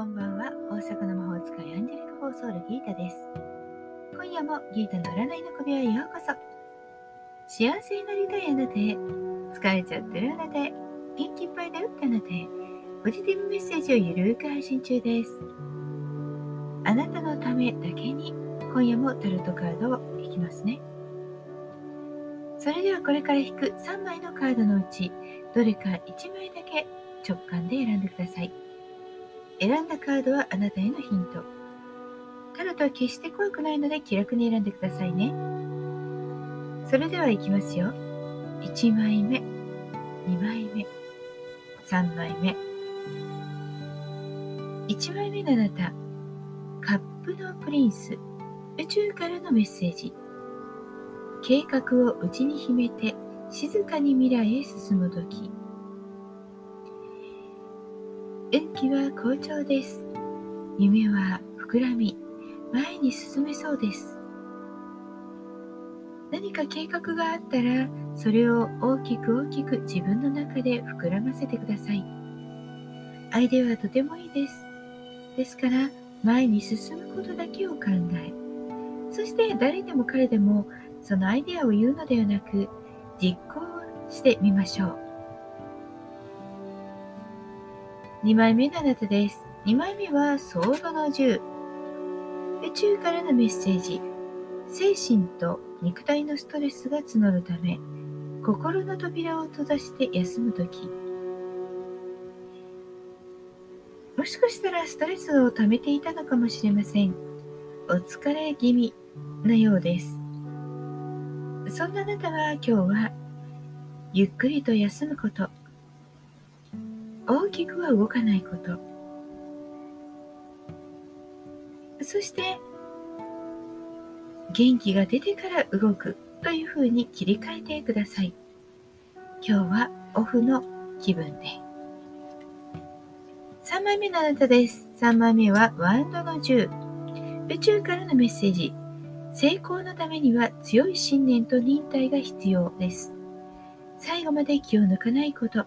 こんばんは大阪の魔法使いアンジェリカ・フォーソールギータです。今夜もギータの占いの首へようこそ。幸せになりたいあなたへ、疲れちゃってるあなたへ、元気いっぱいだよってあなたへ、ポジティブメッセージをゆるく配信中です。あなたのためだけに今夜もタロットカードを引きますね。それではこれから引く3枚のカードのうち、どれか1枚だけ直感で選んでください。選んだカードはあなたへのヒント。タロットは決して怖くないので気楽に選んでくださいね。それではいきますよ。1枚目、2枚目、3枚目。1枚目のあなた、カップのプリンス、宇宙からのメッセージ。計画を内に秘めて静かに未来へ進むとき。運気は好調です。夢は膨らみ、前に進めそうです。何か計画があったら、それを大きく大きく自分の中で膨らませてください。アイデアはとてもいいです。ですから、前に進むことだけを考え、そして誰でも彼でもそのアイデアを言うのではなく、実行してみましょう。2枚目のあなたです。2枚目はソードの10。宇宙からのメッセージ。精神と肉体のストレスが募るため、心の扉を閉ざして休むとき。もしかしたらストレスを溜めていたのかもしれません。お疲れ気味のようです。そんなあなたは今日は、ゆっくりと休むこと、大きくは動かないこと。そして、元気が出てから動くというふうに切り替えてください。今日はオフの気分で。3枚目のあなたです。3枚目はワンドの10。宇宙からのメッセージ。成功のためには強い信念と忍耐が必要です。最後まで気を抜かないこと。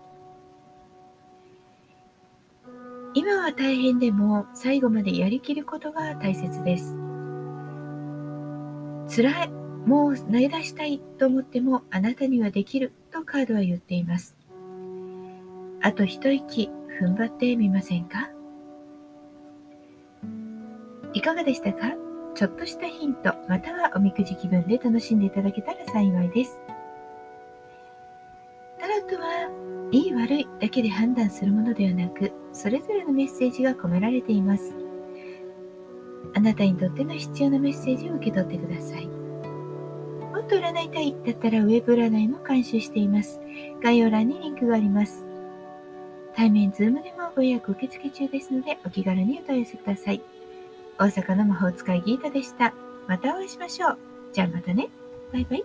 今は大変でも最後までやりきることが大切です。辛い、もう投げ出したいと思ってもあなたにはできるとカードは言っています。あと一息踏ん張ってみませんか？いかがでしたか？ちょっとしたヒント、またはおみくじ気分で楽しんでいただけたら幸いです。タロットはいい悪いだけで判断するものではなく、それぞれのメッセージが込められています。あなたにとっての必要なメッセージを受け取ってください。もっと占いたいだったらウェブ占いも監修しています。概要欄にリンクがあります。対面ズームでもご予約受付中ですので、お気軽にお問い合わせください。大阪の魔法使いギータでした。またお会いしましょう。じゃあまたね。バイバイ。